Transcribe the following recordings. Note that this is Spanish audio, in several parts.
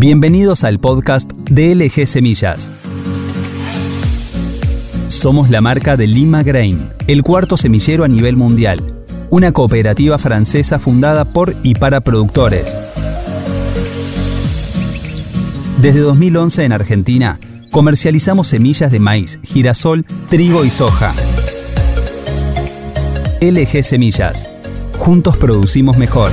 Bienvenidos al podcast de LG Semillas. Somos la marca de Lima Grain, el cuarto semillero a nivel mundial, una cooperativa francesa fundada por y para productores. Desde 2011 en Argentina, comercializamos semillas de maíz, girasol, trigo y soja. LG Semillas. Juntos producimos mejor.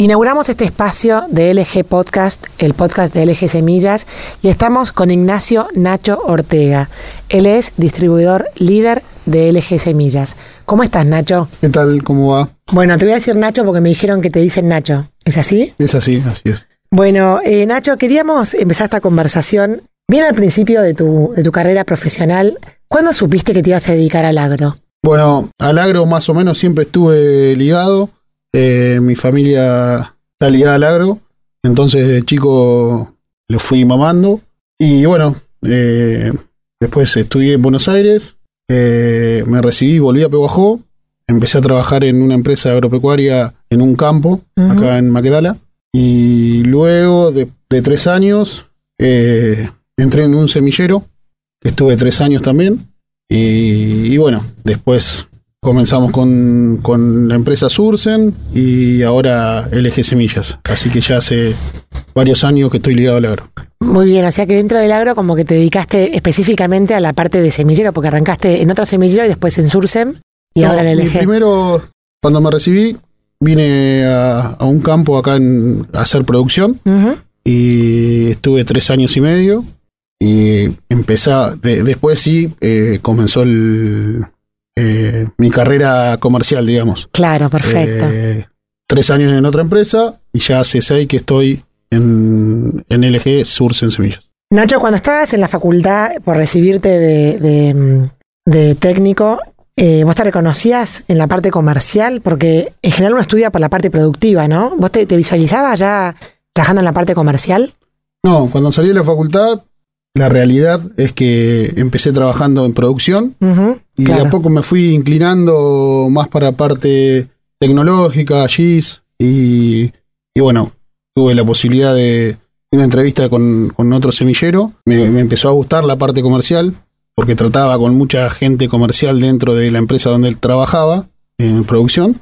Inauguramos este espacio de LG Podcast, el podcast de LG Semillas, y estamos con Ignacio Nacho Ortega. Él es distribuidor líder de LG Semillas. ¿Cómo estás, Nacho? ¿Qué tal? ¿Cómo va? Bueno, te voy a decir Nacho porque me dijeron que te dicen Nacho. ¿Es así? Es así, así es. Bueno, eh, Nacho, queríamos empezar esta conversación bien al principio de tu, de tu carrera profesional. ¿Cuándo supiste que te ibas a dedicar al agro? Bueno, al agro más o menos siempre estuve ligado. Eh, mi familia está ligada al agro, entonces de chico lo fui mamando. Y bueno, eh, después estudié en Buenos Aires, eh, me recibí, volví a Peguajó, empecé a trabajar en una empresa agropecuaria en un campo, acá en Maquedala. Y luego de, de tres años entré en un semillero, que estuve tres años también. Y, y bueno, después comenzamos con, con, la empresa Sursen y ahora LG Semillas. Así que ya hace varios años que estoy ligado al agro. Muy bien, o sea que dentro del agro como que te dedicaste específicamente a la parte de semillero, porque arrancaste en otro semillero y después en Sursen y No, ahora en LG. Primero, cuando me recibí, vine a, a un campo acá en, a hacer producción y estuve tres años y medio. Y empecé, de- después sí, eh, comenzó el, eh, mi carrera comercial, digamos. Claro, perfecto. Eh, tres años en otra empresa y ya hace seis que estoy en, en LG Source en Semillas. Nacho, cuando estabas en la facultad por recibirte de, de, de técnico, eh, ¿vos te reconocías en la parte comercial? Porque en general uno estudia por la parte productiva, ¿no? ¿Vos te, te visualizabas ya trabajando en la parte comercial? No, cuando salí de la facultad, la realidad es que empecé trabajando en producción Ujú, y claro. de a poco me fui inclinando más para parte tecnológica, GIS y, y bueno, tuve la posibilidad de una entrevista con, con otro semillero. Me, me empezó a gustar la parte comercial porque trataba con mucha gente comercial dentro de la empresa donde él trabajaba en producción.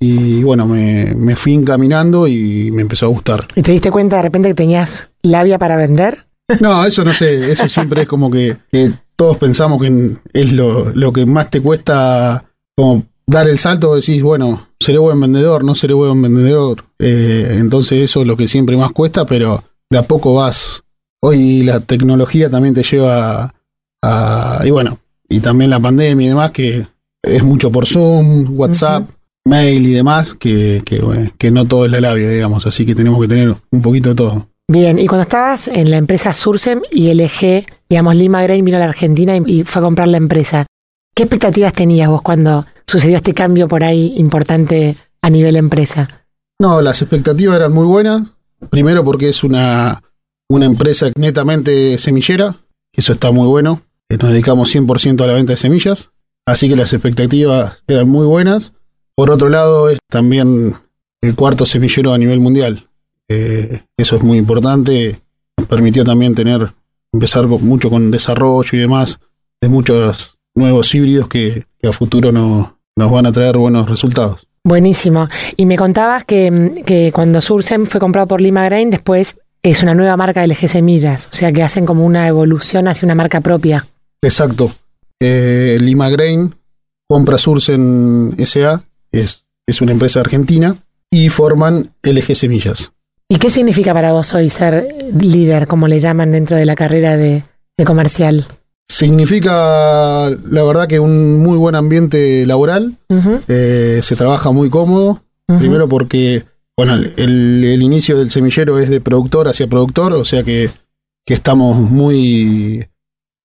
Y bueno, me, me fui encaminando y me empezó a gustar. ¿Y te diste cuenta de repente que tenías labia para vender? No, eso no sé, eso siempre es como que, que todos pensamos que es lo, lo que más te cuesta como dar el salto, decís, bueno, seré buen vendedor, no seré buen vendedor. Eh, entonces eso es lo que siempre más cuesta, pero de a poco vas. Hoy la tecnología también te lleva a... Y bueno, y también la pandemia y demás, que es mucho por Zoom, WhatsApp, mail y demás, que, que, bueno, que no todo es la labia, digamos, así que tenemos que tener un poquito de todo. Bien, y cuando estabas en la empresa Sursem y LG, digamos, Lima Grain vino a la Argentina y, fue a comprar la empresa, ¿qué expectativas tenías vos cuando sucedió este cambio por ahí importante a nivel empresa? No, las expectativas eran muy buenas. Primero porque es una, una empresa netamente semillera, eso está muy bueno. que Nos dedicamos 100% a la venta de semillas, así que las expectativas eran muy buenas. Por otro lado, es también el cuarto semillero a nivel mundial. Eh, eso es muy importante. Nos permitió también tener, empezar mucho con desarrollo y demás de muchos nuevos híbridos que, que a futuro no- nos van a traer buenos resultados. Buenísimo. Y me contabas que, que cuando Sursem fue comprado por Lima Grain, después es una nueva marca de LG Semillas, o sea que hacen como una evolución hacia una marca propia. Exacto. Eh, Lima Grain compra Sursen SA, es, es una empresa argentina, y forman LG Semillas. ¿Y qué significa para vos hoy ser líder, como le llaman dentro de la carrera de, de comercial? Significa, la verdad, que un muy buen ambiente laboral, eh, se trabaja muy cómodo, primero porque, bueno, el, el inicio del semillero es de productor hacia productor, o sea que, que estamos muy,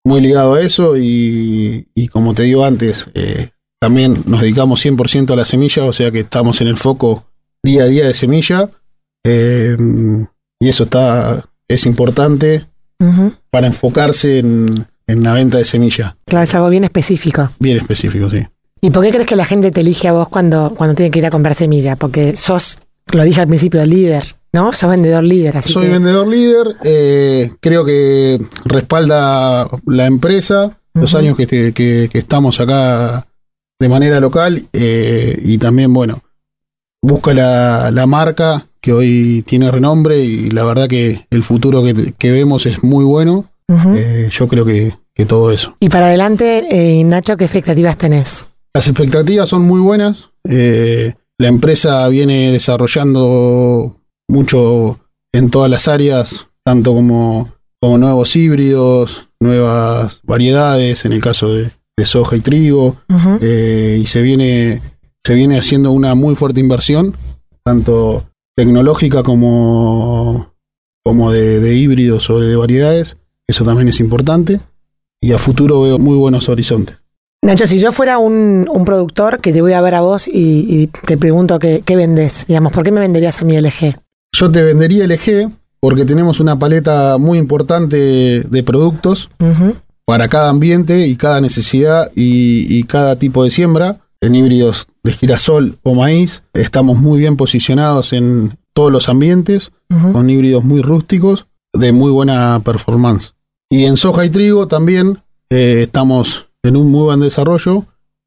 muy ligados a eso y, y como te digo antes, eh, también nos dedicamos 100% a la semilla, o sea que estamos en el foco día a día de semilla eh, y eso está es importante para enfocarse en, en la venta de semilla, Claro, es algo bien específico. bien específico, sí. ¿Y por qué crees que la gente te elige a vos cuando, cuando tiene que ir a comprar semilla? ¿Porque sos lo dije al principio, líder, ¿no? Sos vendedor líder, así Soy que- vendedor líder, eh, creo que respalda la empresa, los años que, este- que- que estamos acá de manera local eh, y también, bueno, busca la, la marca que hoy tiene renombre y la verdad que el futuro que, que vemos es muy bueno. Eh, yo creo que, que todo eso. Y para adelante, eh, Nacho, ¿qué expectativas tenés? Las expectativas son muy buenas. eh, la empresa viene desarrollando mucho en todas las áreas, tanto como, como nuevos híbridos, nuevas variedades, en el caso de, de soja y trigo, eh, y se viene, se viene haciendo una muy fuerte inversión, tanto tecnológica como, como de, de híbridos o de variedades. Eso también es importante. Y a futuro veo muy buenos horizontes. Nacho, si yo fuera un, un productor que te voy a ver a vos y, y te pregunto qué, qué vendés, digamos, ¿por qué me venderías a mi LG? Yo te vendería LG porque tenemos una paleta muy importante de productos para cada ambiente y cada necesidad y, y cada tipo de siembra. En híbridos de girasol o maíz estamos muy bien posicionados en todos los ambientes, con híbridos muy rústicos de muy buena performance. Y en soja y trigo también eh, estamos en un muy buen desarrollo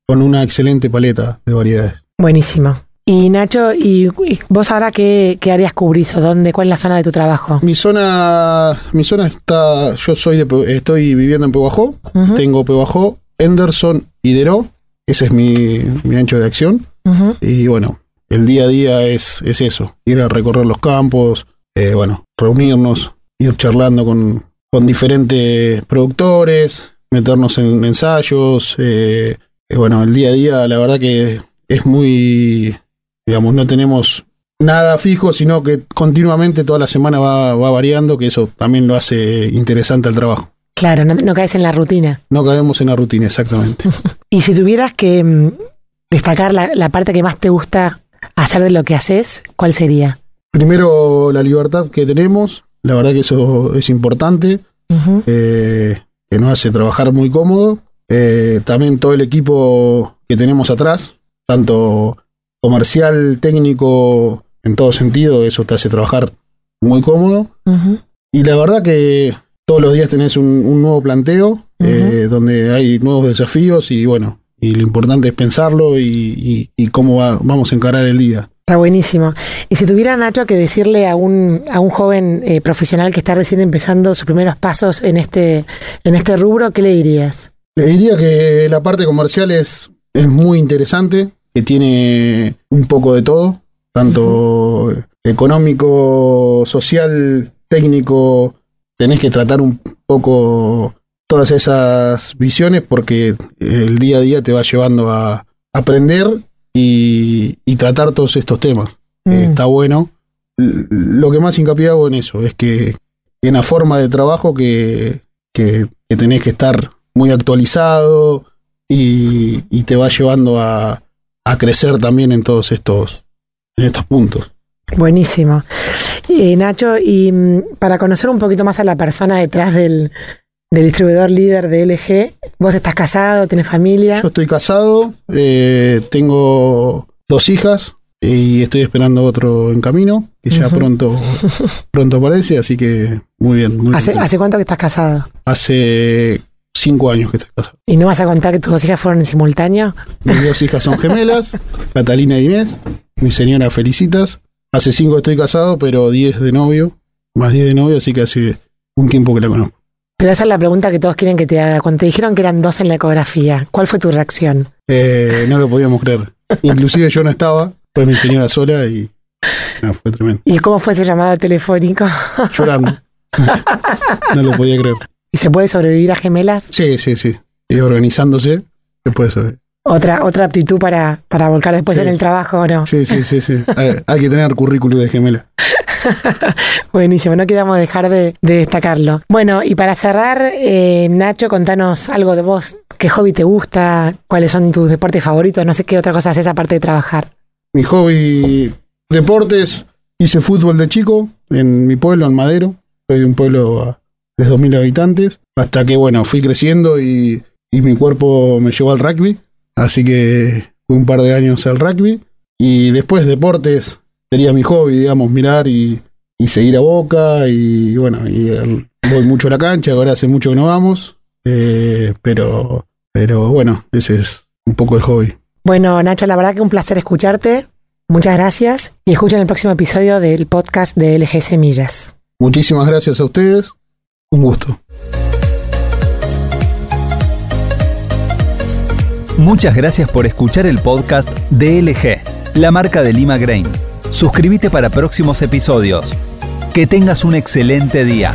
con una excelente paleta de variedades. Buenísimo. Y Nacho, ¿y, y vos ahora qué, qué áreas cubrís o dónde, cuál es la zona de tu trabajo? Mi zona, mi zona está, yo soy de, estoy viviendo en Pehuajó, tengo Pehuajó, Henderson y Deró, ese es mi, mi ancho de acción. Y bueno, el día a día es, es eso, ir a recorrer los campos, eh, bueno, reunirnos, ir charlando con, con diferentes productores, meternos en ensayos. eh, eh, bueno, el día a día la verdad que es muy, digamos, no tenemos nada fijo, sino que continuamente toda la semana va, va variando, que eso también lo hace interesante al trabajo. Claro, no, no caes en la rutina. No caemos en la rutina, exactamente. Y si tuvieras que mm, destacar la, la parte que más te gusta hacer de lo que haces, ¿cuál sería? Primero, la libertad que tenemos, la verdad que eso es importante. Eh, que nos hace trabajar muy cómodo. Eh, también todo el equipo que tenemos atrás, tanto comercial, técnico, en todo sentido, eso te hace trabajar muy cómodo. Y la verdad que todos los días tenés un, un nuevo planteo, eh, donde hay nuevos desafíos y bueno, y lo importante es pensarlo y, y- y cómo va- vamos a encarar el día. Está buenísimo. Y si tuviera Nacho que decirle a un, a un joven eh, profesional que está recién empezando sus primeros pasos en este, en este rubro, ¿qué le dirías? Le diría que la parte comercial es, es muy interesante, que tiene un poco de todo, tanto económico, social, técnico. Tenés que tratar un poco todas esas visiones porque el día a día te va llevando a aprender y, y tratar todos estos temas. Mm. Eh, está bueno. Lo que más hincapié hago en eso es que en la forma de trabajo que, que, que tenés que estar muy actualizado y, y te va llevando a, a crecer también en todos estos, en estos puntos. Buenísimo. Eh, Nacho, y mm, para conocer un poquito más a la persona detrás del, del distribuidor líder de LG, vos estás casado, tenés familia. Yo estoy casado, eh, tengo dos hijas y estoy esperando otro en camino, que ya pronto, pronto aparece, así que muy bien. muy ¿Hace. ¿Hace cuánto que estás casado? Hace cinco años que estoy casado. ¿Y no vas a contar que tus dos hijas fueron en simultáneo? Mis dos hijas son gemelas, Catalina y Inés. Mi señora felicitas. Hace cinco estoy casado, pero diez de novio, más diez de novio, así que hace un tiempo que la conozco. Te voy a hacer la pregunta que todos quieren que te haga. Cuando te dijeron que eran dos en la ecografía, ¿cuál fue tu reacción? Eh, no lo podíamos creer. Inclusive yo no estaba, fue mi señora sola y no, fue tremendo. ¿Y cómo fue ese llamado telefónico? Llorando. no lo podía creer. ¿Y se puede sobrevivir a gemelas? Sí, sí, sí. Y organizándose, después de Otra, otra aptitud para, para volcar después Sí. en el trabajo, ¿o no? Sí, sí, sí, sí. Hay, hay que tener currículum de gemela. Buenísimo, no quedamos dejar de, de destacarlo. Bueno, y para cerrar, eh, Nacho, contanos algo de vos. ¿Qué hobby te gusta? ¿Cuáles son tus deportes favoritos? No sé qué otra cosa haces aparte de trabajar. Mi hobby, deportes, hice fútbol de chico en mi pueblo, en Madero. Soy de un pueblo a- de 2.000 habitantes. Hasta que, bueno, fui creciendo y, y mi cuerpo me llevó al rugby. Así que fui un par de años al rugby. Y después deportes, sería mi hobby, digamos, mirar y, y seguir a Boca y bueno, y el- voy mucho a la cancha, ahora hace mucho que no vamos, eh, pero, pero bueno, ese es un poco el hobby. Bueno, Nacho, la verdad que un placer escucharte. Muchas gracias y escuchen el próximo episodio del podcast de LG Semillas. Muchísimas gracias a ustedes, un gusto. Muchas gracias por escuchar el podcast DLG, la marca de Lima Grain. Suscríbete para próximos episodios. Que tengas un excelente día.